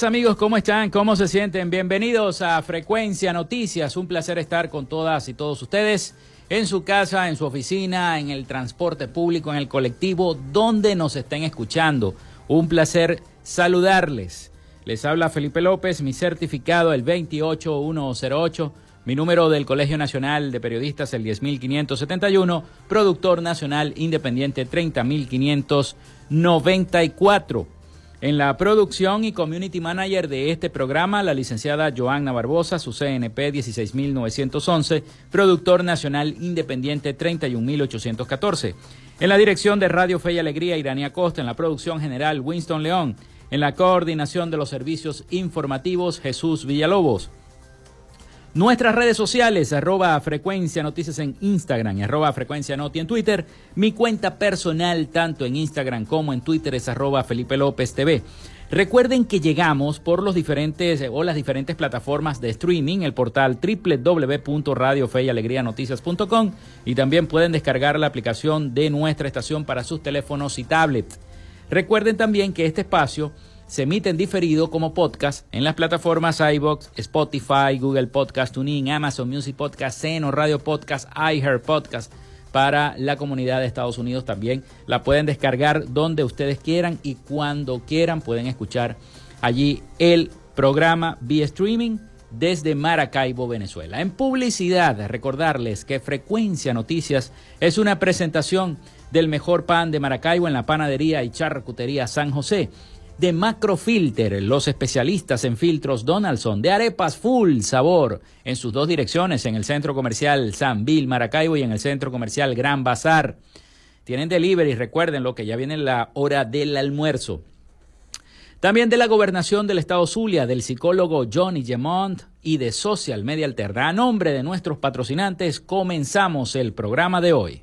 Amigos, ¿cómo están? ¿Cómo se sienten? Bienvenidos a Frecuencia Noticias. Un placer estar con todas y todos ustedes en su casa, en su oficina, en el transporte público, en el colectivo, donde nos estén escuchando. Un placer saludarles. Les habla Felipe López, mi certificado el 28108, mi número del Colegio Nacional de Periodistas el 10571, productor nacional independiente 30594. En la producción y community manager de este programa, la licenciada Joanna Barbosa, su CNP 16911, productor nacional independiente 31814. En la dirección de Radio Fe y Alegría, Irania Costa. En la producción general, Winston León. En la coordinación de los servicios informativos, Jesús Villalobos. Nuestras redes sociales, arroba frecuencia noticias en Instagram y arroba frecuencia noti en Twitter. Mi cuenta personal, tanto en Instagram como en Twitter, es arroba Felipe López TV. Recuerden que llegamos por los diferentes o las diferentes plataformas de streaming, el portal www.radiofeyalegrianoticias.com y también pueden descargar la aplicación de nuestra estación para sus teléfonos y tablets. Recuerden también que este espacio se emite en diferido como podcast en las plataformas iBox, Spotify, Google Podcast, TuneIn, Amazon Music Podcast, Seno, Radio Podcast, iHeart Podcast. Para la comunidad de Estados Unidos también la pueden descargar donde ustedes quieran y cuando quieran pueden escuchar allí el programa vía streaming desde Maracaibo, Venezuela. En publicidad, recordarles que Frecuencia Noticias es una presentación del mejor pan de Maracaibo en la panadería y charcutería San José de Macrofilter, los especialistas en filtros Donaldson, de arepas full sabor, en sus dos direcciones, en el centro comercial San Bill Maracaibo y en el centro comercial Gran Bazar. Tienen delivery, recuerden lo que ya viene la hora del almuerzo. También de la gobernación del estado Zulia, del psicólogo Johnny Gemont y de Social Media Alterna. A nombre de nuestros patrocinantes, comenzamos el programa de hoy.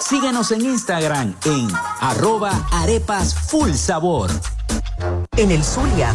Síguenos en Instagram en arroba arepas full sabor. En el Zulia,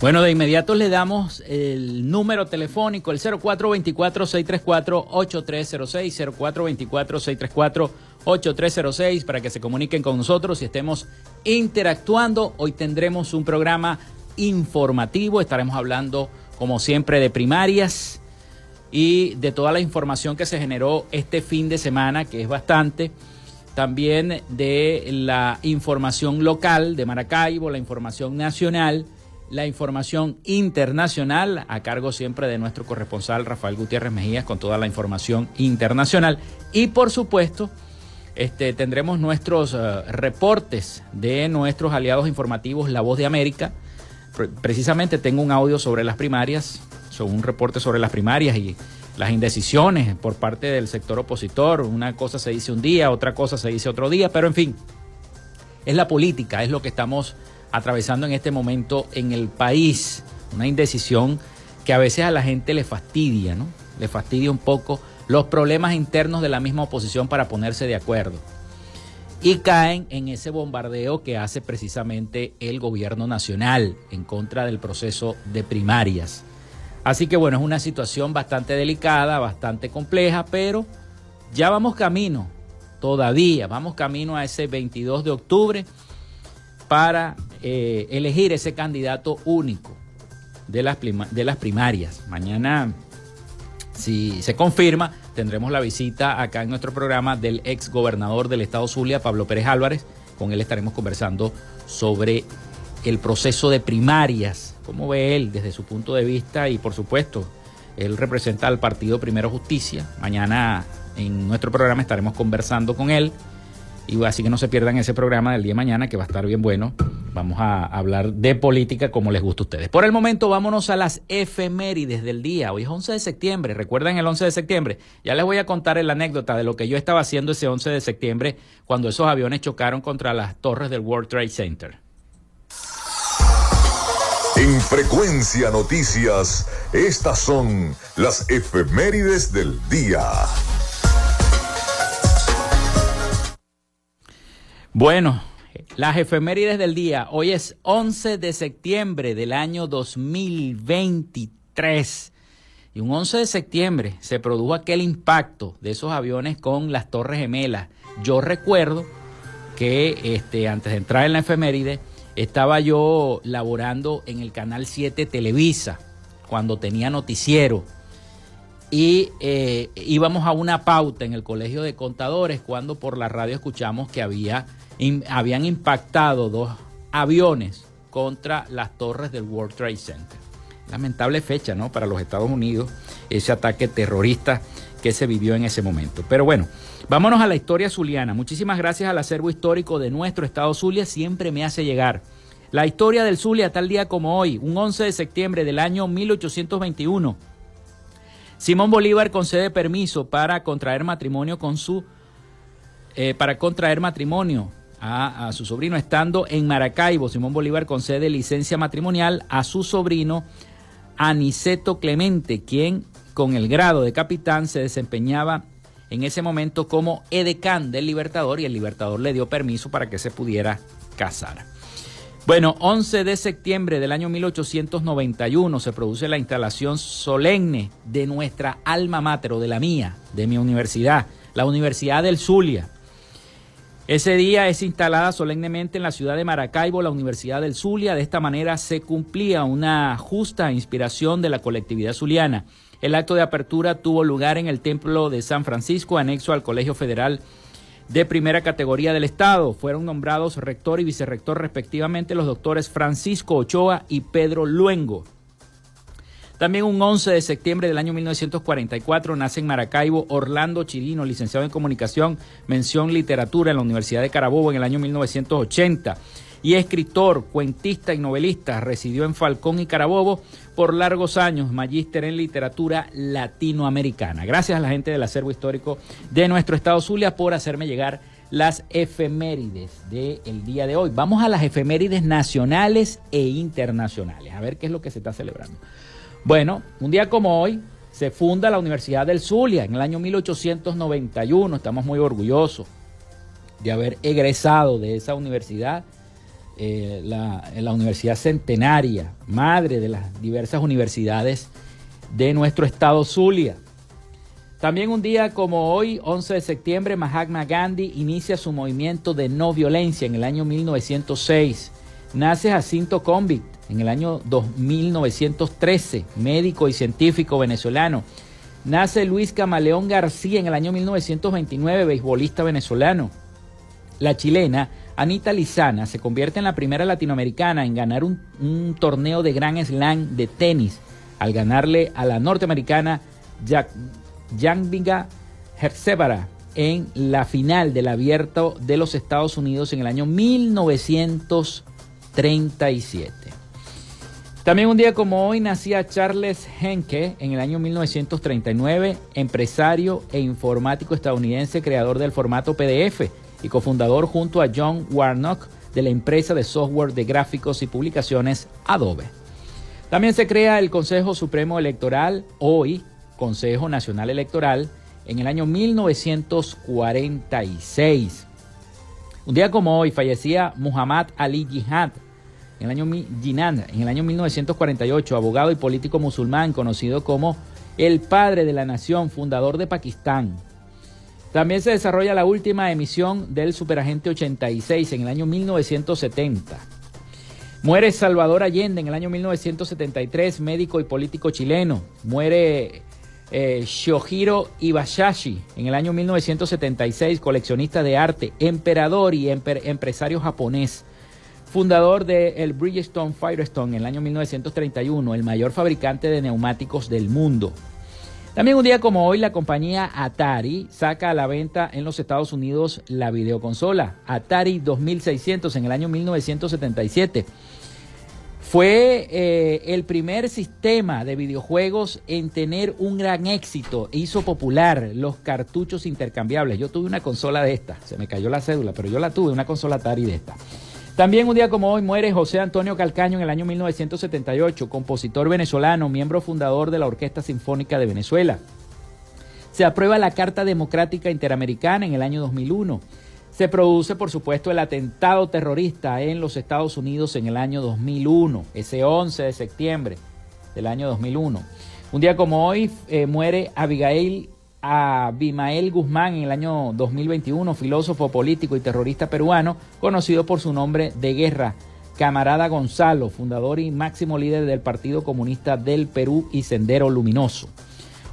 Bueno, de inmediato le damos el número telefónico, el 0424-634-8306, 0424-634-8306, para que se comuniquen con nosotros y estemos interactuando. Hoy tendremos un programa informativo, estaremos hablando, como siempre, de primarias y de toda la información que se generó este fin de semana, que es bastante. También de la información local de Maracaibo, la información nacional la información internacional a cargo siempre de nuestro corresponsal Rafael Gutiérrez Mejías con toda la información internacional y por supuesto este, tendremos nuestros eh, reportes de nuestros aliados informativos La Voz de América. Precisamente tengo un audio sobre las primarias, sobre un reporte sobre las primarias y las indecisiones por parte del sector opositor. Una cosa se dice un día, otra cosa se dice otro día, pero en fin, es la política, es lo que estamos atravesando en este momento en el país. Una indecisión que a veces a la gente le fastidia, ¿no? Le fastidia un poco los problemas internos de la misma oposición para ponerse de acuerdo. Y caen en ese bombardeo que hace precisamente el gobierno nacional en contra del proceso de primarias. Así que bueno, es una situación bastante delicada, bastante compleja, pero ya vamos camino, todavía vamos camino a ese 22 de octubre para eh, elegir ese candidato único de las, de las primarias. Mañana, si se confirma, tendremos la visita acá en nuestro programa del ex gobernador del estado Zulia, Pablo Pérez Álvarez. Con él estaremos conversando sobre el proceso de primarias, cómo ve él desde su punto de vista y por supuesto, él representa al partido Primero Justicia. Mañana en nuestro programa estaremos conversando con él Y así que no se pierdan ese programa del día de mañana que va a estar bien bueno. Vamos a hablar de política como les gusta a ustedes. Por el momento vámonos a las efemérides del día. Hoy es 11 de septiembre. ¿Recuerdan el 11 de septiembre? Ya les voy a contar la anécdota de lo que yo estaba haciendo ese 11 de septiembre cuando esos aviones chocaron contra las torres del World Trade Center. En frecuencia noticias, estas son las efemérides del día. Bueno, las efemérides del día. Hoy es 11 de septiembre del año 2023. Y un 11 de septiembre se produjo aquel impacto de esos aviones con las Torres Gemelas. Yo recuerdo que este, antes de entrar en la efeméride, estaba yo laborando en el Canal 7 Televisa, cuando tenía noticiero. Y eh, íbamos a una pauta en el Colegio de Contadores cuando por la radio escuchamos que había habían impactado dos aviones contra las torres del World Trade Center. Lamentable fecha, ¿no? Para los Estados Unidos, ese ataque terrorista que se vivió en ese momento. Pero bueno, vámonos a la historia zuliana. Muchísimas gracias al acervo histórico de nuestro estado Zulia, siempre me hace llegar. La historia del Zulia tal día como hoy, un 11 de septiembre del año 1821. Simón Bolívar concede permiso para contraer matrimonio con su eh, para contraer matrimonio a, su sobrino. Estando en Maracaibo, Simón Bolívar concede licencia matrimonial a su sobrino Aniceto Clemente, quien con el grado de capitán se desempeñaba en ese momento como edecán del Libertador y el Libertador le dio permiso para que se pudiera casar. Bueno, 11 de septiembre del año 1891 se produce la instalación solemne de nuestra alma mater, o de la mía, de mi universidad, la Universidad del Zulia. Ese día es instalada solemnemente en la ciudad de Maracaibo la Universidad del Zulia. De esta manera se cumplía una justa inspiración de la colectividad zuliana. El acto de apertura tuvo lugar en el Templo de San Francisco, anexo al Colegio Federal de primera categoría del Estado. Fueron nombrados rector y vicerrector respectivamente los doctores Francisco Ochoa y Pedro Luengo. También un 11 de septiembre del año 1944 nace en Maracaibo Orlando Chirino, licenciado en comunicación, mención literatura en la Universidad de Carabobo en el año 1980 y escritor, cuentista y novelista. Residió en Falcón y Carabobo por largos años, magíster en literatura latinoamericana. Gracias a la gente del acervo histórico de nuestro estado Zulia por hacerme llegar las efemérides del día de hoy. Vamos a las efemérides nacionales e internacionales, a ver qué es lo que se está celebrando. Bueno, un día como hoy se funda la Universidad del Zulia en el año 1891. Estamos muy orgullosos de haber egresado de esa universidad, eh, la, la Universidad Centenaria, madre de las diversas universidades de nuestro estado Zulia. También un día como hoy, 11 de septiembre, Mahatma Gandhi inicia su movimiento de no violencia en el año 1906. Nace Jacinto Convict en el año 1913, médico y científico venezolano. Nace Luis Camaleón García en el año 1929, beisbolista venezolano. La chilena Anita Lizana se convierte en la primera latinoamericana en ganar un, torneo de Gran Slam de tenis al ganarle a la norteamericana Janviga Herzebara en la final del abierto de los Estados Unidos en el año 1937. También un día como hoy nacía Charles Henke en el año 1939, empresario e informático estadounidense, creador del formato PDF y cofundador junto a John Warnock de la empresa de software de gráficos y publicaciones Adobe. También se crea el Consejo Supremo Electoral, hoy Consejo Nacional Electoral, en el año 1946. Un día como hoy fallecía Muhammad Ali Jihad, en el año en el año 1948, abogado y político musulmán conocido como el padre de la nación, fundador de Pakistán. También se desarrolla la última emisión del Superagente 86 en el año 1970. Muere Salvador Allende en el año 1973, médico y político chileno. Muere eh, Shohiro Ibayashi en el año 1976, coleccionista de arte, emperador y empresario japonés fundador del el Bridgestone Firestone en el año 1931, el mayor fabricante de neumáticos del mundo. También un día como hoy la compañía Atari saca a la venta en los Estados Unidos la videoconsola Atari 2600 en el año 1977. Fue eh, el primer sistema de videojuegos en tener un gran éxito. Hizo popular los cartuchos intercambiables. Yo tuve una consola de esta. Se me cayó la cédula, pero yo la tuve, una consola Atari de esta. También un día como hoy muere José Antonio Calcaño en el año 1978, compositor venezolano, miembro fundador de la Orquesta Sinfónica de Venezuela. Se aprueba la Carta Democrática Interamericana en el año 2001. Se produce, por supuesto, el atentado terrorista en los Estados Unidos en el año 2001, ese 11 de septiembre del año 2001. Un día como hoy eh, muere Abigail a Bimael Guzmán en el año 2021, filósofo político y terrorista peruano, conocido por su nombre de guerra, Camarada Gonzalo, fundador y máximo líder del Partido Comunista del Perú y Sendero Luminoso.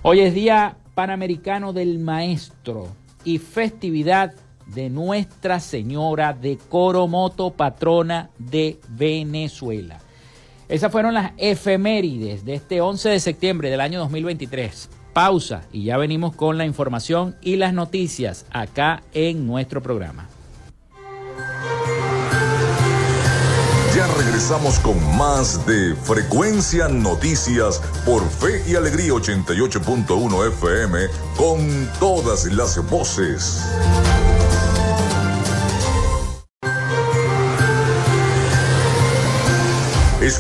Hoy es Día Panamericano del Maestro y festividad de Nuestra Señora de Coromoto, patrona de Venezuela. Esas fueron las efemérides de este 11 de septiembre del año 2023 pausa y ya venimos con la información y las noticias acá en nuestro programa. Ya regresamos con más de Frecuencia Noticias por Fe y Alegría 88.1 FM con todas las voces.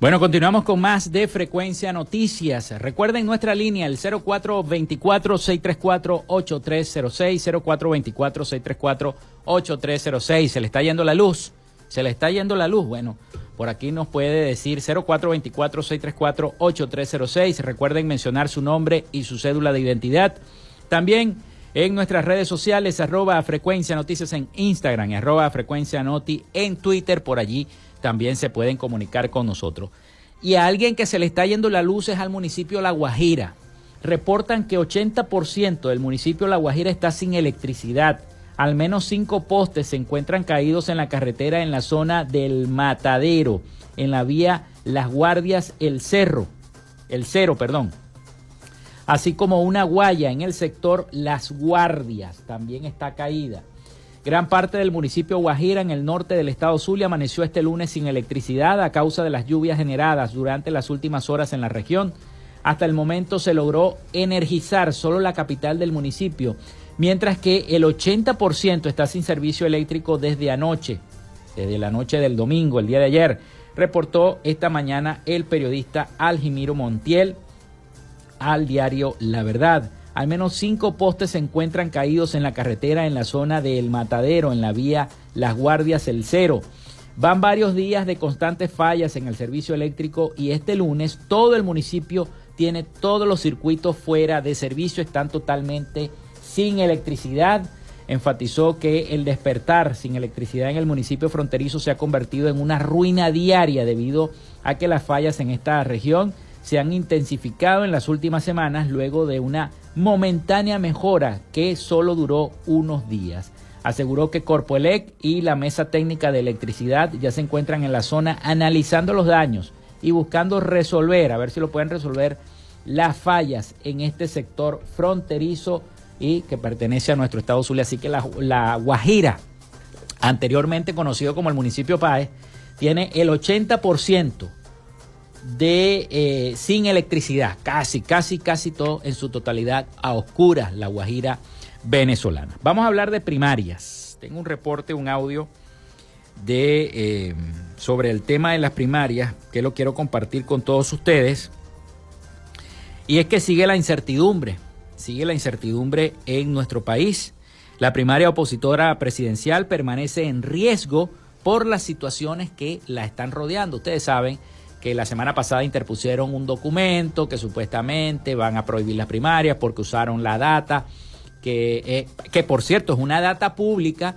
Bueno, continuamos con más de Frecuencia Noticias. Recuerden nuestra línea, el 0424-634-8306, 0424-634-8306. Se le está yendo la luz, se le está yendo la luz. Bueno, por aquí nos puede decir 0424-634-8306. Recuerden mencionar su nombre y su cédula de identidad. También en nuestras redes sociales, arroba Frecuencia Noticias en Instagram, arroba Frecuencia Noti en Twitter, por allí también se pueden comunicar con nosotros. Y a alguien que se le está yendo la luz es al municipio La Guajira. Reportan que 80% del municipio La Guajira está sin electricidad. Al menos cinco postes se encuentran caídos en la carretera en la zona del Matadero, en la vía Las Guardias El Cerro, El Cero, perdón. Así como una guaya en el sector Las Guardias, también está caída. Gran parte del municipio Guajira en el norte del estado Zulia amaneció este lunes sin electricidad a causa de las lluvias generadas durante las últimas horas en la región. Hasta el momento se logró energizar solo la capital del municipio, mientras que el 80% está sin servicio eléctrico desde anoche, desde la noche del domingo, el día de ayer, reportó esta mañana el periodista Aljimiro Montiel al diario La Verdad. Al menos cinco postes se encuentran caídos en la carretera en la zona del Matadero, en la vía Las Guardias El Cero. Van varios días de constantes fallas en el servicio eléctrico y este lunes todo el municipio tiene todos los circuitos fuera de servicio, están totalmente sin electricidad. Enfatizó que el despertar sin electricidad en el municipio fronterizo se ha convertido en una ruina diaria debido a que las fallas en esta región se han intensificado en las últimas semanas luego de una momentánea mejora que solo duró unos días. Aseguró que Corpoelec y la Mesa Técnica de Electricidad ya se encuentran en la zona analizando los daños y buscando resolver, a ver si lo pueden resolver, las fallas en este sector fronterizo y que pertenece a nuestro estado Zulia. Así que la, Guajira, anteriormente conocido como el municipio Páez, tiene el 80% de eh, sin electricidad, casi, casi, casi todo en su totalidad a oscuras, la Guajira venezolana. Vamos a hablar de primarias. Tengo un reporte, un audio de eh, sobre el tema de las primarias que lo quiero compartir con todos ustedes. Y es que sigue la incertidumbre, sigue la incertidumbre en nuestro país. La primaria opositora presidencial permanece en riesgo por las situaciones que la están rodeando. Ustedes saben que la semana pasada interpusieron un documento que supuestamente van a prohibir las primarias porque usaron la data, que, eh, que por cierto es una data pública,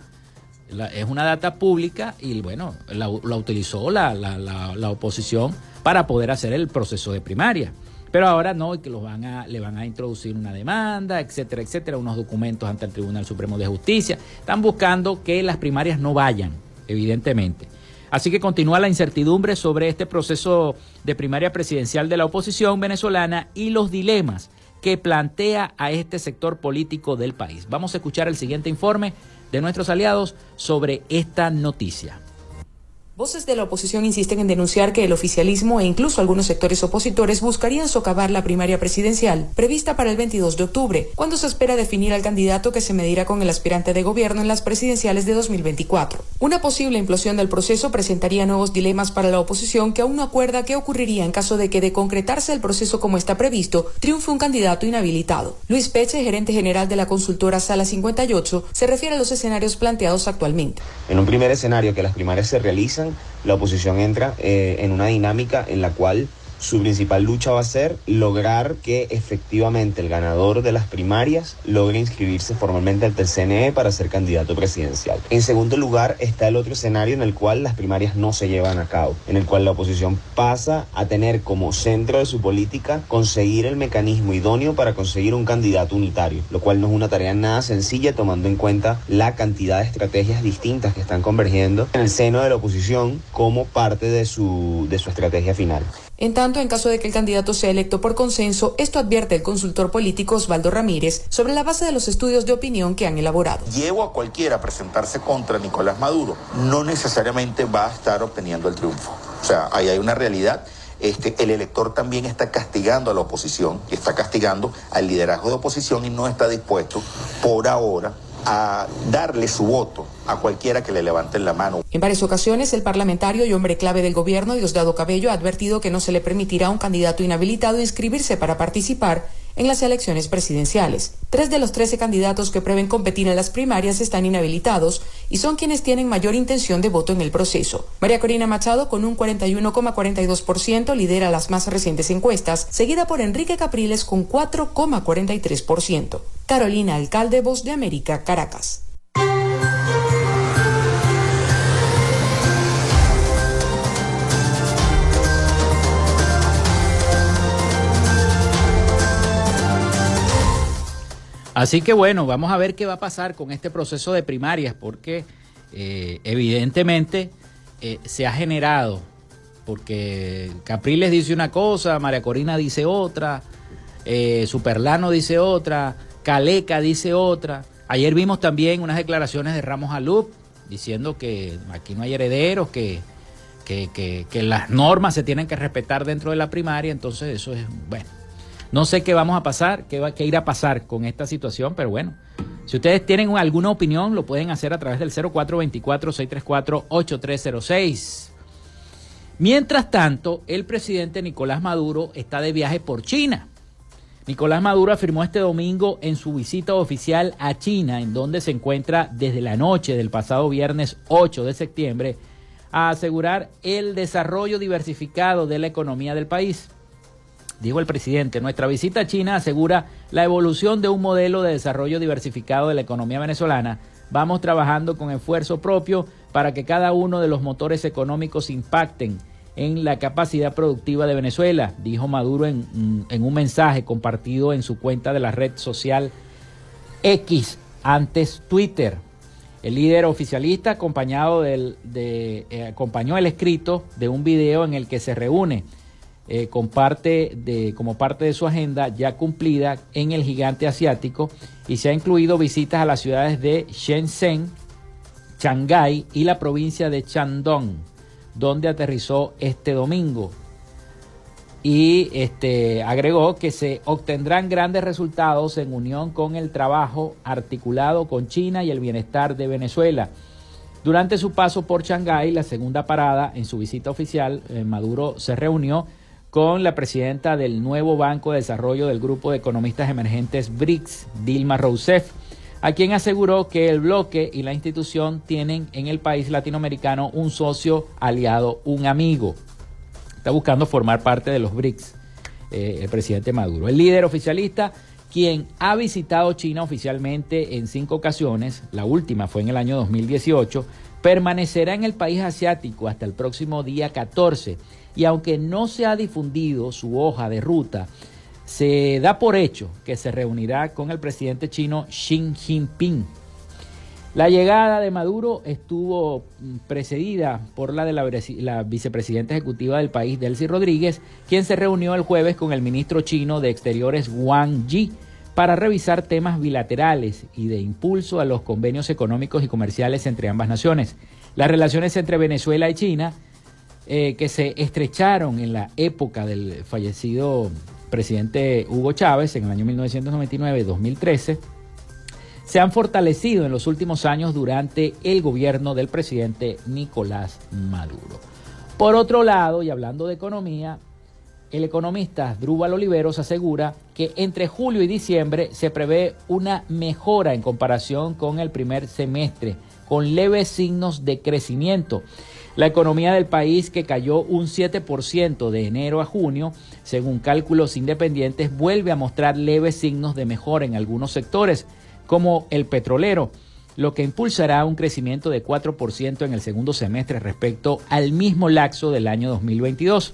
es una data pública y bueno, la, utilizó la, la, oposición para poder hacer el proceso de primaria. Pero ahora no, y que los van a, le van a introducir una demanda, etcétera, etcétera, unos documentos ante el Tribunal Supremo de Justicia. Están buscando que las primarias no vayan, evidentemente. Así que continúa la incertidumbre sobre este proceso de primaria presidencial de la oposición venezolana y los dilemas que plantea a este sector político del país. Vamos a escuchar el siguiente informe de nuestros aliados sobre esta noticia. Voces de la oposición insisten en denunciar que el oficialismo e incluso algunos sectores opositores buscarían socavar la primaria presidencial prevista para el 22 de octubre, cuando se espera definir al candidato que se medirá con el aspirante de gobierno en las presidenciales de 2024. Una posible implosión del proceso presentaría nuevos dilemas para la oposición que aún no acuerda qué ocurriría en caso de que de concretarse el proceso como está previsto, triunfe un candidato inhabilitado. Luis Peche, gerente general de la consultora Sala 58, se refiere a los escenarios planteados actualmente. En un primer escenario que las primarias se realizan la oposición entra eh, en una dinámica en la cual su principal lucha va a ser lograr que efectivamente el ganador de las primarias logre inscribirse formalmente al CNE para ser candidato presidencial. En segundo lugar está el otro escenario en el cual las primarias no se llevan a cabo, en el cual la oposición pasa a tener como centro de su política conseguir el mecanismo idóneo para conseguir un candidato unitario, lo cual no es una tarea nada sencilla tomando en cuenta la cantidad de estrategias distintas que están convergiendo en el seno de la oposición como parte de su, de su estrategia final. En tanto, en caso de que el candidato sea electo por consenso, esto advierte el consultor político Osvaldo Ramírez sobre la base de los estudios de opinión que han elaborado. Llevo a cualquiera a presentarse contra Nicolás Maduro, no necesariamente va a estar obteniendo el triunfo. O sea, ahí hay una realidad. Este, el elector también está castigando a la oposición, está castigando al liderazgo de oposición y no está dispuesto por ahora a darle su voto a cualquiera que le levanten la mano. En varias ocasiones, el parlamentario y hombre clave del gobierno, Diosdado Cabello, ha advertido que no se le permitirá a un candidato inhabilitado inscribirse para participar en las elecciones presidenciales. Tres de los trece candidatos que prevén competir en las primarias están inhabilitados y son quienes tienen mayor intención de voto en el proceso. María Corina Machado, con un 41,42%, lidera las más recientes encuestas, seguida por Enrique Capriles con 4,43%. Carolina Alcalde, Voz de América, Caracas. Así que bueno, vamos a ver qué va a pasar con este proceso de primarias, porque eh, evidentemente eh, se ha generado, porque Capriles dice una cosa, María Corina dice otra, eh, Superlano dice otra, Caleca dice otra. Ayer vimos también unas declaraciones de Ramos Alup diciendo que aquí no hay herederos, que, que, que las normas se tienen que respetar dentro de la primaria, entonces eso es, bueno no sé qué vamos a pasar, qué, va, qué irá a pasar con esta situación, pero bueno, si ustedes tienen alguna opinión, lo pueden hacer a través del 0424-634-8306. Mientras tanto, el presidente Nicolás Maduro está de viaje por China. Nicolás Maduro afirmó este domingo en su visita oficial a China, en donde se encuentra desde la noche del pasado viernes 8 de septiembre, a asegurar el desarrollo diversificado de la economía del país. Dijo el presidente, nuestra visita a China asegura la evolución de un modelo de desarrollo diversificado de la economía venezolana. Vamos trabajando con esfuerzo propio para que cada uno de los motores económicos impacten en la capacidad productiva de Venezuela, dijo Maduro en, un mensaje compartido en su cuenta de la red social X, antes Twitter. El líder oficialista acompañado del, de, eh, acompañó el escrito de un video en el que se reúne eh, de, como parte de su agenda ya cumplida en el gigante asiático y se ha incluido visitas a las ciudades de Shenzhen, Shanghái y la provincia de Shandong, donde aterrizó este domingo. Y este, agregó que se obtendrán grandes resultados en unión con el trabajo articulado con China y el bienestar de Venezuela. Durante su paso por Shanghái, la segunda parada en su visita oficial, eh, Maduro se reunió con la presidenta del nuevo Banco de Desarrollo del Grupo de Economistas Emergentes BRICS, Dilma Rousseff, a quien aseguró que el bloque y la institución tienen en el país latinoamericano un socio aliado, un amigo. Está buscando formar parte de los BRICS, eh, el presidente Maduro. El líder oficialista, quien ha visitado China oficialmente en cinco ocasiones, la última fue en el año 2018, permanecerá en el país asiático hasta el próximo día 14 y aunque no se ha difundido su hoja de ruta, se da por hecho que se reunirá con el presidente chino Xi Jinping. La llegada de Maduro estuvo mm, precedida por la de la, vicepresidenta ejecutiva del país, Delcy Rodríguez, quien se reunió el jueves con el ministro chino de Exteriores Wang Yi para revisar temas bilaterales y de impulso a los convenios económicos y comerciales entre ambas naciones. Las relaciones entre Venezuela y China eh, que se estrecharon en la época del fallecido presidente Hugo Chávez en el año 1999-2013, se han fortalecido en los últimos años durante el gobierno del presidente Nicolás Maduro. Por otro lado, y hablando de economía, el economista Drúbal Oliveros asegura que entre julio y diciembre se prevé una mejora en comparación con el primer semestre, con leves signos de crecimiento. La economía del país, que cayó un 7% de enero a junio, según cálculos independientes, vuelve a mostrar leves signos de mejora en algunos sectores, como el petrolero, lo que impulsará un crecimiento de 4% en el segundo semestre respecto al mismo laxo del año 2022.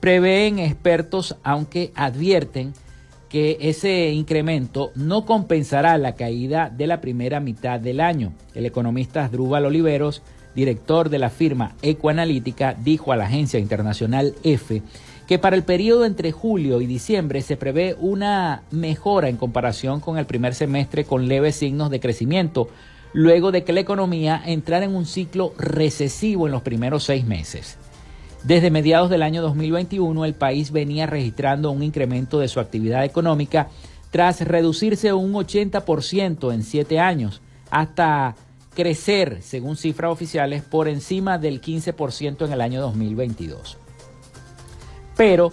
Prevén expertos, aunque advierten que ese incremento no compensará la caída de la primera mitad del año. El economista Asdrúbal Oliveros director de la firma Ecoanalítica, dijo a la agencia internacional EFE que para el periodo entre julio y diciembre se prevé una mejora en comparación con el primer semestre con leves signos de crecimiento, luego de que la economía entrara en un ciclo recesivo en los primeros seis meses. Desde mediados del año 2021 el país venía registrando un incremento de su actividad económica tras reducirse un 80% en siete años, hasta crecer, según cifras oficiales, por encima del 15% en el año 2022. Pero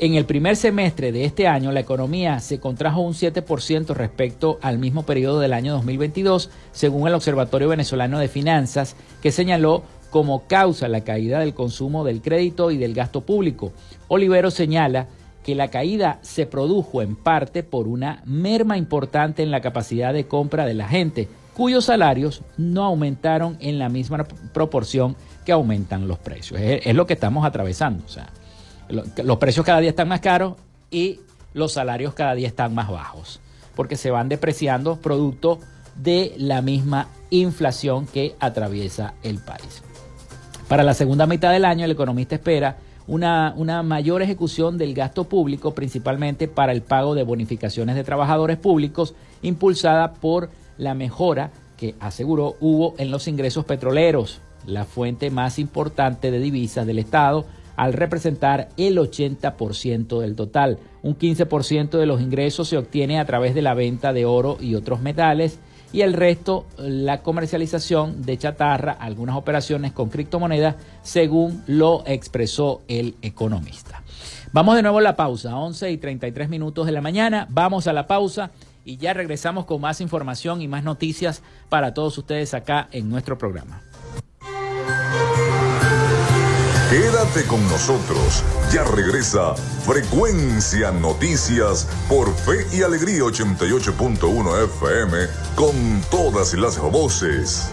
en el primer semestre de este año la economía se contrajo un 7% respecto al mismo periodo del año 2022, según el Observatorio Venezolano de Finanzas, que señaló como causa la caída del consumo del crédito y del gasto público. Olivero señala que la caída se produjo en parte por una merma importante en la capacidad de compra de la gente, cuyos salarios no aumentaron en la misma proporción que aumentan los precios. Es, lo que estamos atravesando. O sea, los precios cada día están más caros y los salarios cada día están más bajos, porque se van depreciando producto de la misma inflación que atraviesa el país. Para la segunda mitad del año, el economista espera una, una, mayor ejecución del gasto público, principalmente para el pago de bonificaciones de trabajadores públicos, impulsada por la mejora que aseguró hubo en los ingresos petroleros, la fuente más importante de divisas del Estado, al representar el 80% del total. Un 15% de los ingresos se obtiene a través de la venta de oro y otros metales y el resto la comercialización de chatarra, algunas operaciones con criptomonedas, según lo expresó el economista. Vamos de nuevo a la pausa, 11 y 33 minutos de la mañana, vamos a la pausa y ya regresamos con más información y más noticias para todos ustedes acá en nuestro programa. Quédate con nosotros, ya regresa Frecuencia Noticias por Fe y Alegría 88.1 FM con todas las voces.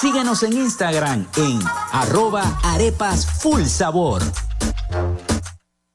Síguenos en Instagram en arroba arepas full sabor.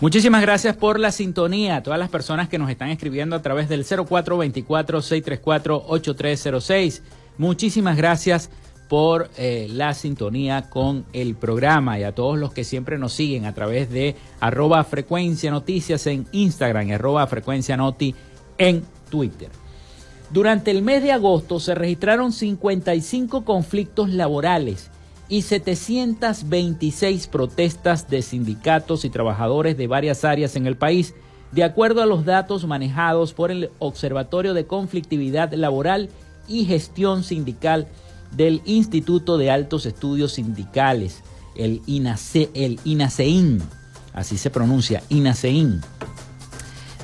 Muchísimas gracias por la sintonía a todas las personas que nos están escribiendo a través del 0424-634-8306. Muchísimas gracias por eh, la sintonía con el programa y a todos los que siempre nos siguen a través de arroba frecuencia noticias en Instagram y arroba frecuencia noti en Twitter. Durante el mes de agosto se registraron 55 conflictos laborales y 726 protestas de sindicatos y trabajadores de varias áreas en el país, de acuerdo a los datos manejados por el Observatorio de Conflictividad Laboral y Gestión Sindical del Instituto de Altos Estudios Sindicales, el, INACE, el INACEIN, así se pronuncia, INACEIN.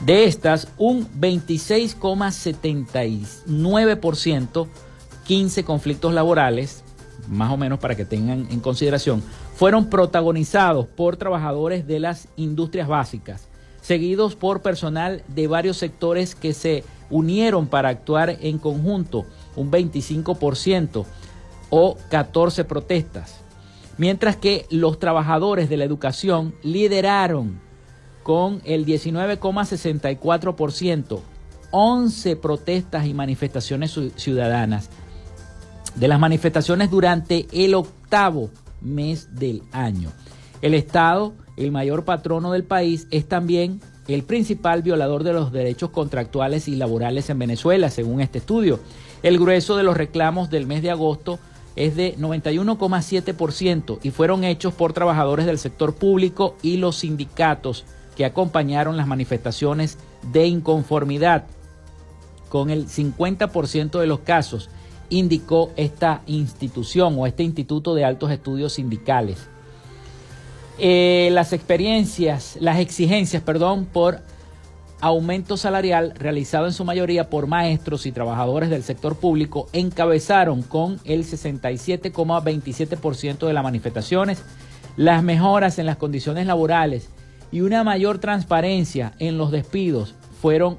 De estas, un 26,79%, 15 conflictos laborales, más o menos para que tengan en consideración, fueron protagonizados por trabajadores de las industrias básicas, seguidos por personal de varios sectores que se unieron para actuar en conjunto, un 25% o 14 protestas, mientras que los trabajadores de la educación lideraron con el 19,64%, 11 protestas y manifestaciones ciudadanas de las manifestaciones durante el octavo mes del año. El Estado, el mayor patrono del país, es también el principal violador de los derechos contractuales y laborales en Venezuela, según este estudio. El grueso de los reclamos del mes de agosto es de 91,7% y fueron hechos por trabajadores del sector público y los sindicatos que acompañaron las manifestaciones de inconformidad. Con el 50% de los casos indicó esta institución o este Instituto de Altos Estudios Sindicales. Eh, las experiencias, las exigencias, perdón, por aumento salarial realizado en su mayoría por maestros y trabajadores del sector público encabezaron con el 67,27% de las manifestaciones, las mejoras en las condiciones laborales y una mayor transparencia en los despidos fueron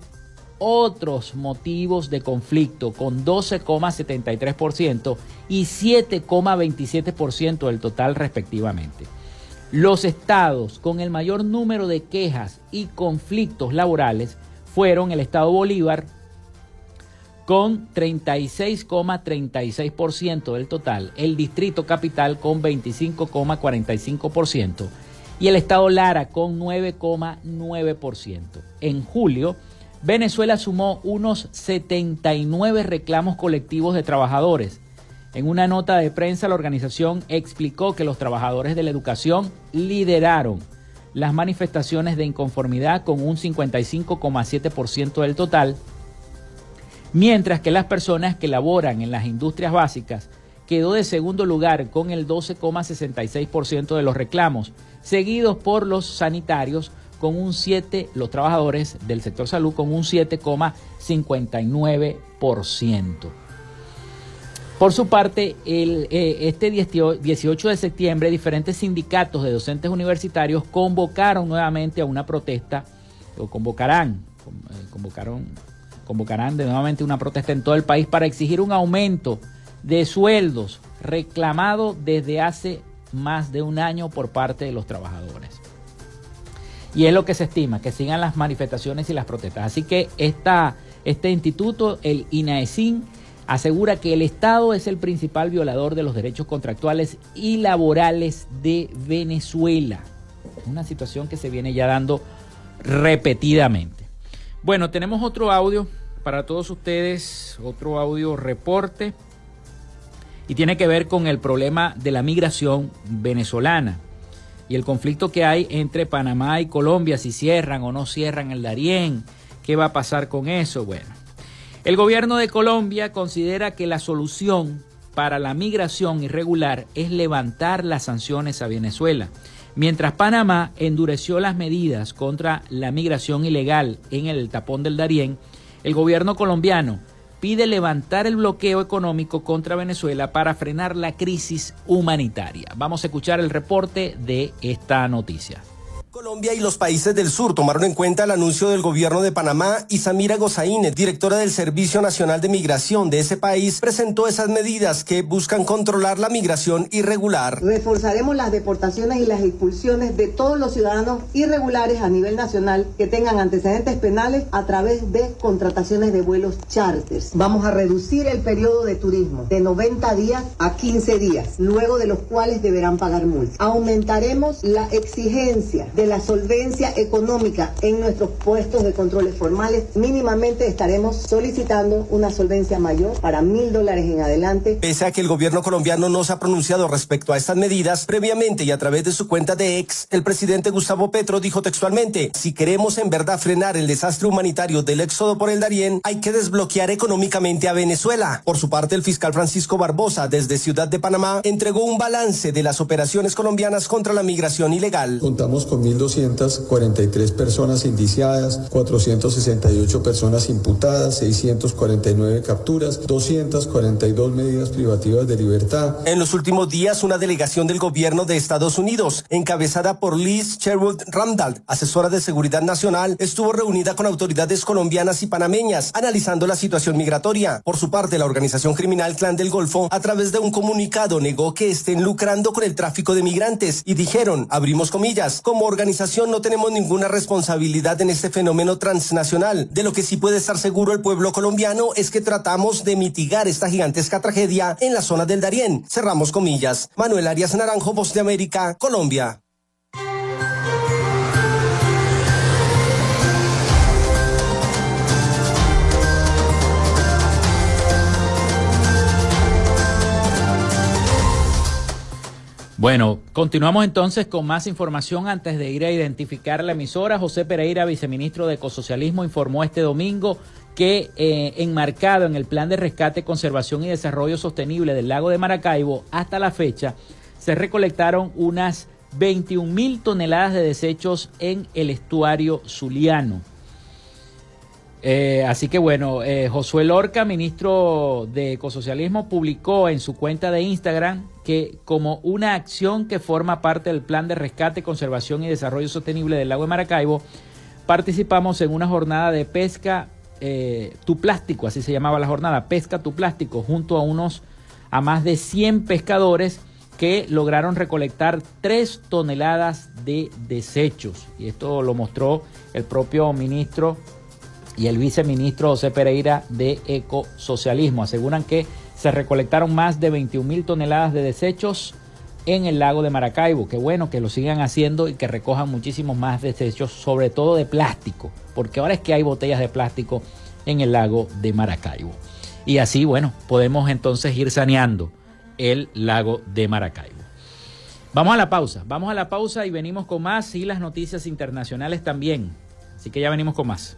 otros motivos de conflicto con 12,73% y 7,27% del total respectivamente. Los estados con el mayor número de quejas y conflictos laborales fueron el estado Bolívar con 36,36% del total, el distrito capital con 25,45% y el estado Lara con 9,9%. En julio, Venezuela sumó unos 79 reclamos colectivos de trabajadores. En una nota de prensa, la organización explicó que los trabajadores de la educación lideraron las manifestaciones de inconformidad con un 55,7% del total, mientras que las personas que laboran en las industrias básicas quedó de segundo lugar con el 12,66% de los reclamos, seguidos por los sanitarios con un 7, los trabajadores del sector salud con un 7,59%. Por su parte, el, eh, este 18 de septiembre, diferentes sindicatos de docentes universitarios convocaron nuevamente a una protesta, o convocarán, eh, convocaron, convocarán de nuevamente una protesta en todo el país para exigir un aumento de sueldos reclamado desde hace más de un año por parte de los trabajadores. Y es lo que se estima, que sigan las manifestaciones y las protestas. Así que este instituto, el INAESIN, asegura que el Estado es el principal violador de los derechos contractuales y laborales de Venezuela. Una situación que se viene ya dando repetidamente. Bueno, tenemos otro audio para todos ustedes, otro audio reporte, y tiene que ver con el problema de la migración venezolana y el conflicto que hay entre Panamá y Colombia, si cierran o no cierran el Darién, qué va a pasar con eso. Bueno, el gobierno de Colombia considera que la solución para la migración irregular es levantar las sanciones a Venezuela, mientras Panamá endureció las medidas contra la migración ilegal en el tapón del Darién, el gobierno colombiano pide levantar el bloqueo económico contra Venezuela para frenar la crisis humanitaria. Vamos a escuchar el reporte de esta noticia. Colombia y los países del sur tomaron en cuenta el anuncio del gobierno de Panamá y Samira Gozaine, directora del Servicio Nacional de Migración de ese país, presentó esas medidas que buscan controlar la migración irregular. Reforzaremos las deportaciones y las expulsiones de todos los ciudadanos irregulares a nivel nacional que tengan antecedentes penales a través de contrataciones de vuelos charters. Vamos a reducir el periodo de turismo de 90 días a 15 días, luego de los cuales deberán pagar multas. Aumentaremos la exigencia de la solvencia económica en nuestros puestos de controles formales, mínimamente estaremos solicitando una solvencia mayor para mil dólares en adelante. Pese a que el gobierno colombiano no se ha pronunciado respecto a estas medidas, previamente y a través de su cuenta de ex, el presidente Gustavo Petro dijo textualmente, si queremos en verdad frenar el desastre humanitario del éxodo por el Darién, hay que desbloquear económicamente a Venezuela. Por su parte, el fiscal Francisco Barbosa, desde Ciudad de Panamá, entregó un balance de las operaciones colombianas contra la migración ilegal. Contamos con 4.243 personas indiciadas, 468 personas imputadas, 649 capturas, 242 medidas privativas de libertad. En los últimos días, una delegación del gobierno de Estados Unidos, encabezada por Liz Sherwood Randall, asesora de seguridad nacional, estuvo reunida con autoridades colombianas y panameñas, analizando la situación migratoria. Por su parte, la organización criminal Clan del Golfo, a través de un comunicado, negó que estén lucrando con el tráfico de migrantes y dijeron, abrimos comillas, como organización no tenemos ninguna responsabilidad en este fenómeno transnacional. De lo que sí puede estar seguro el pueblo colombiano es que tratamos de mitigar esta gigantesca tragedia en la zona del Darién. Cerramos comillas. Manuel Arias Naranjo, Voz de América, Colombia. Bueno, continuamos entonces con más información antes de ir a identificar la emisora. José Pereira, viceministro de Ecosocialismo, informó este domingo que eh, enmarcado en el Plan de Rescate, Conservación y Desarrollo Sostenible del lago de Maracaibo, hasta la fecha se recolectaron unas 21 mil toneladas de desechos en el estuario zuliano. Eh, así que bueno, eh, Josué Lorca, ministro de Ecosocialismo, publicó en su cuenta de Instagram que como una acción que forma parte del plan de rescate, conservación y desarrollo sostenible del lago de Maracaibo, participamos en una jornada de pesca eh, tu plástico, así se llamaba la jornada, pesca tu plástico, junto a unos, a más de 100 pescadores que lograron recolectar 3 toneladas de desechos. Y esto lo mostró el propio ministro y el viceministro José Pereira de Ecosocialismo. Aseguran que se recolectaron más de 21 mil toneladas de desechos en el lago de Maracaibo. Qué bueno que lo sigan haciendo y que recojan muchísimos más desechos, sobre todo de plástico, porque ahora es que hay botellas de plástico en el lago de Maracaibo. Y así, bueno, podemos entonces ir saneando el lago de Maracaibo. Vamos a la pausa, vamos a la pausa y venimos con más y las noticias internacionales también. Así que ya venimos con más.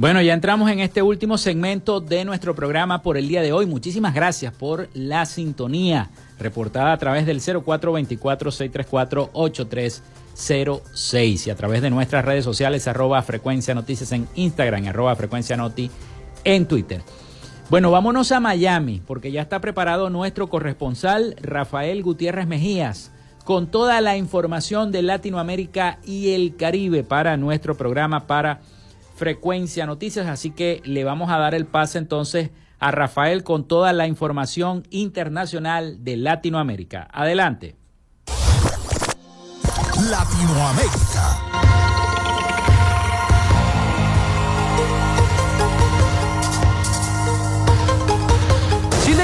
Bueno, ya entramos en este último segmento de nuestro programa por el día de hoy. Muchísimas gracias por la sintonía reportada a través del 0424-634-8306 y a través de nuestras redes sociales arroba frecuencia noticias en Instagram, arroba frecuencia noti en Twitter. Bueno, vámonos a Miami porque ya está preparado nuestro corresponsal Rafael Gutiérrez Mejías con toda la información de Latinoamérica y el Caribe para nuestro programa para Frecuencia Noticias, así que le vamos a dar el pase entonces a Rafael con toda la información internacional de Latinoamérica. Adelante. Latinoamérica.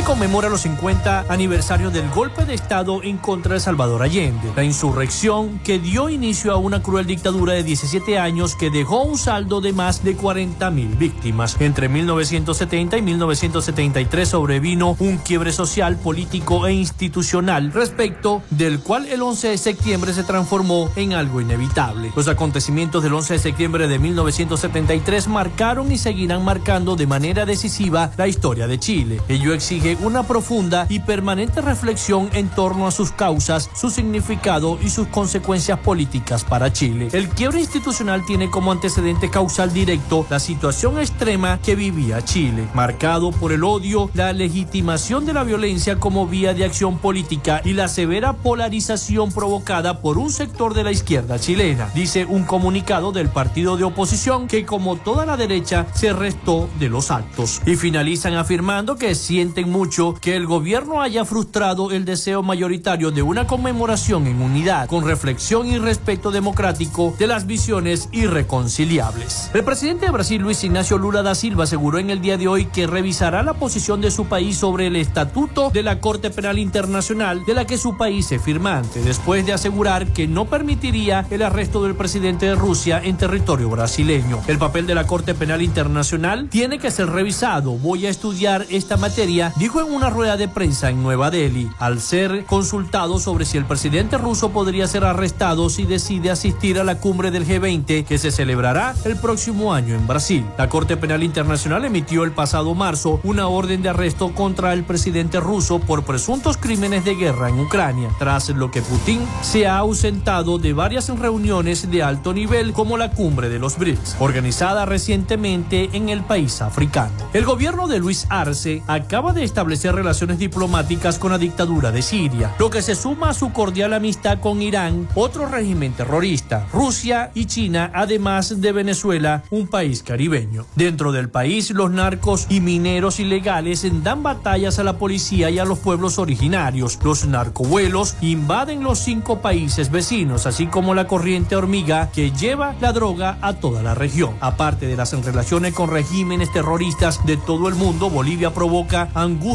Conmemora los 50 aniversarios del golpe de Estado en contra de Salvador Allende, la insurrección que dio inicio a una cruel dictadura de 17 años que dejó un saldo de más de 40 mil víctimas. Entre 1970 y 1973 sobrevino un quiebre social, político e institucional, respecto del cual el 11 de septiembre se transformó en algo inevitable. Los acontecimientos del 11 de septiembre de 1973 marcaron y seguirán marcando de manera decisiva la historia de Chile. Ello exige una profunda y permanente reflexión en torno a sus causas, su significado y sus consecuencias políticas para Chile. El quiebre institucional tiene como antecedente causal directo la situación extrema que vivía Chile, marcado por el odio, la legitimación de la violencia como vía de acción política y la severa polarización provocada por un sector de la izquierda chilena, dice un comunicado del partido de oposición que como toda la derecha se restó de los actos y finalizan afirmando que sienten mucho que el gobierno haya frustrado el deseo mayoritario de una conmemoración en unidad, con reflexión y respeto democrático de las visiones irreconciliables. El presidente de Brasil, Luis Ignacio Lula da Silva, aseguró en el día de hoy que revisará la posición de su país sobre el estatuto de la Corte Penal Internacional de la que su país es firmante, después de asegurar que no permitiría el arresto del presidente de Rusia en territorio brasileño. El papel de la Corte Penal Internacional tiene que ser revisado. Voy a estudiar esta materia dijo en una rueda de prensa en Nueva Delhi, al ser consultado sobre si el presidente ruso podría ser arrestado si decide asistir a la cumbre del G20 que se celebrará el próximo año en Brasil. La Corte Penal Internacional emitió el pasado marzo una orden de arresto contra el presidente ruso por presuntos crímenes de guerra en Ucrania, tras lo que Putin se ha ausentado de varias reuniones de alto nivel como la cumbre de los BRICS, organizada recientemente en el país africano. El gobierno de Luis Arce acaba de establecer relaciones diplomáticas con la dictadura de Siria, lo que se suma a su cordial amistad con Irán, otro régimen terrorista, Rusia y China, además de Venezuela, un país caribeño. Dentro del país, los narcos y mineros ilegales dan batallas a la policía y a los pueblos originarios. Los narcovuelos invaden los cinco países vecinos, así como la corriente hormiga que lleva la droga a toda la región. Aparte de las relaciones con regímenes terroristas de todo el mundo, Bolivia provoca angustia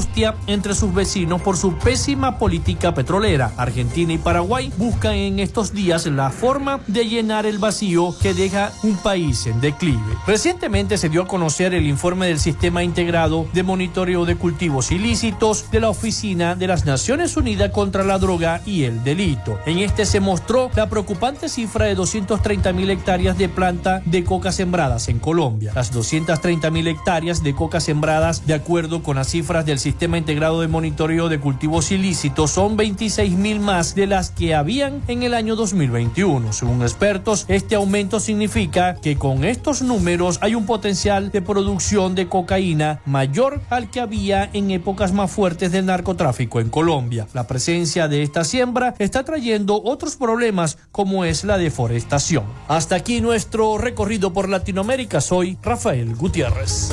entre sus vecinos por su pésima política petrolera. Argentina y Paraguay buscan en estos días la forma de llenar el vacío que deja un país en declive. Recientemente se dio a conocer el informe del Sistema Integrado de Monitoreo de Cultivos Ilícitos de la Oficina de las Naciones Unidas contra la Droga y el Delito. En este se mostró la preocupante cifra de 230 mil hectáreas de planta de coca sembradas en Colombia. Las 230 mil hectáreas de coca sembradas, de acuerdo con las cifras del Sistema Integrado de Monitoreo de Cultivos Ilícitos son 26 mil más de las que habían en el año 2021. Según expertos, este aumento significa que con estos números hay un potencial de producción de cocaína mayor al que había en épocas más fuertes del narcotráfico en Colombia. La presencia de esta siembra está trayendo otros problemas como es la deforestación. Hasta aquí nuestro recorrido por Latinoamérica. Soy Rafael Gutiérrez.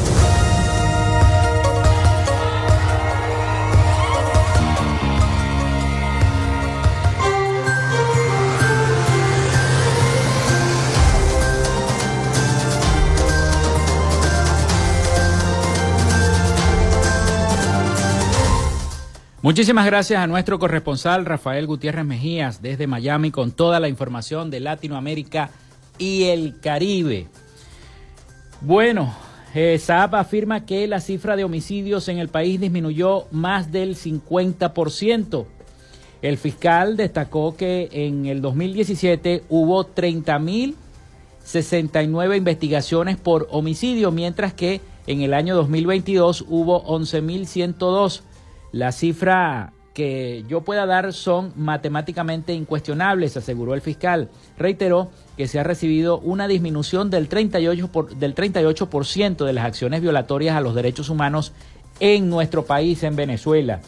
Muchísimas gracias a nuestro corresponsal Rafael Gutiérrez Mejías desde Miami con toda la información de Latinoamérica y el Caribe. Bueno, eh, afirma que la cifra de homicidios en el país disminuyó más del 50%. El fiscal destacó que en el 2017 hubo 30.069 investigaciones por homicidio, mientras que en el año 2022 hubo 11.102 la cifra que yo pueda dar son matemáticamente incuestionables, aseguró el fiscal. Reiteró que se ha recibido una disminución del 38%, por, del 38 de las acciones violatorias a los derechos humanos en nuestro país, en Venezuela.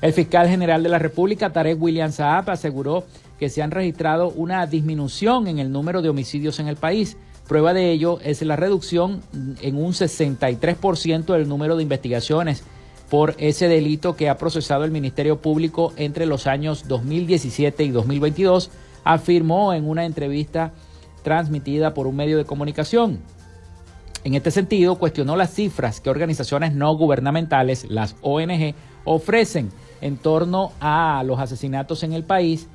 El fiscal general de la República, Tarek William Saab, aseguró que se han registrado una disminución en el número de homicidios en el país. Prueba de ello es la reducción en un 63% del número de investigaciones por ese delito que ha procesado el Ministerio Público entre los años 2017 y 2022, afirmó en una entrevista transmitida por un medio de comunicación. En este sentido, cuestionó las cifras que organizaciones no gubernamentales, las ONG, ofrecen en torno a los asesinatos en el país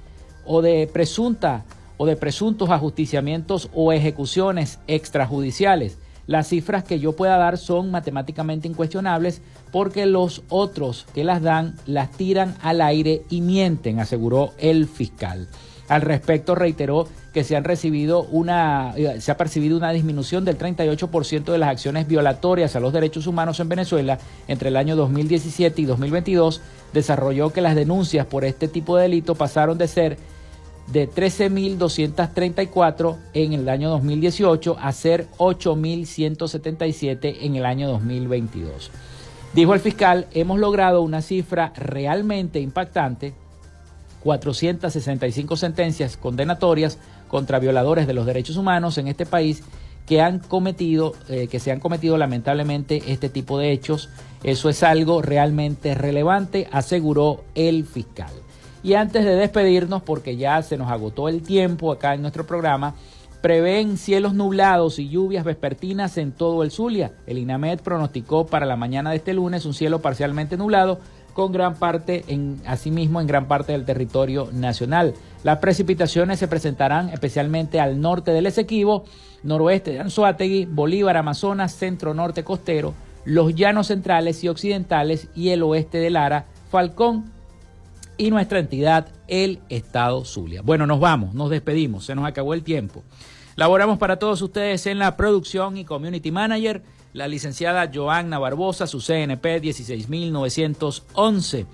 o de presunta o de presuntos ajusticiamientos o ejecuciones extrajudiciales. Las cifras que yo pueda dar son matemáticamente incuestionables porque los otros que las dan las tiran al aire y mienten, aseguró el fiscal. Al respecto reiteró que se han recibido una eh, se ha percibido una disminución del 38% de las acciones violatorias a los derechos humanos en Venezuela entre el año 2017 y 2022. Desarrolló que las denuncias por este tipo de delito pasaron de ser de 13.234 en el año 2018 a ser 8.177 en el año 2022. Dijo el fiscal, hemos logrado una cifra realmente impactante, 465 sentencias condenatorias contra violadores de los derechos humanos en este país que han cometido, eh, que se han cometido lamentablemente este tipo de hechos. Eso es algo realmente relevante, aseguró el fiscal. Y antes de despedirnos, porque ya se nos agotó el tiempo acá en nuestro programa, prevén cielos nublados y lluvias vespertinas en todo el Zulia. El INAMED pronosticó para la mañana de este lunes un cielo parcialmente nublado con gran parte, en, asimismo en gran parte del territorio nacional. Las precipitaciones se presentarán especialmente al norte del Esequibo, noroeste de Anzuategui, Bolívar, Amazonas, centro norte costero, los llanos centrales y occidentales y el oeste de Lara, Falcón, y nuestra entidad, el Estado Zulia. Bueno, nos vamos, nos despedimos, se nos acabó el tiempo. Laboramos para todos ustedes en la producción y community manager, la licenciada Joanna Barbosa, su CNP 16911.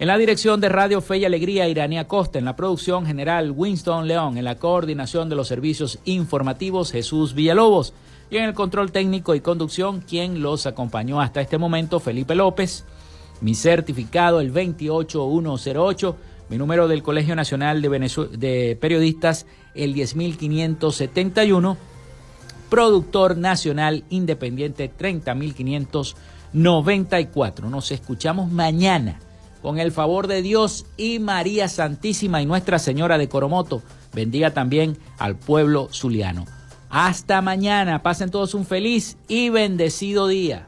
En la dirección de Radio Fe y Alegría, Irania Costa. En la producción general, Winston León. En la coordinación de los servicios informativos, Jesús Villalobos. Y en el control técnico y conducción, quien los acompañó hasta este momento, Felipe López mi certificado el 28108, mi número del Colegio Nacional de, de Periodistas el 10571, productor nacional independiente 30594. Nos escuchamos mañana con el favor de Dios y María Santísima y Nuestra Señora de Coromoto. Bendiga también al pueblo zuliano. Hasta mañana, pasen todos un feliz y bendecido día.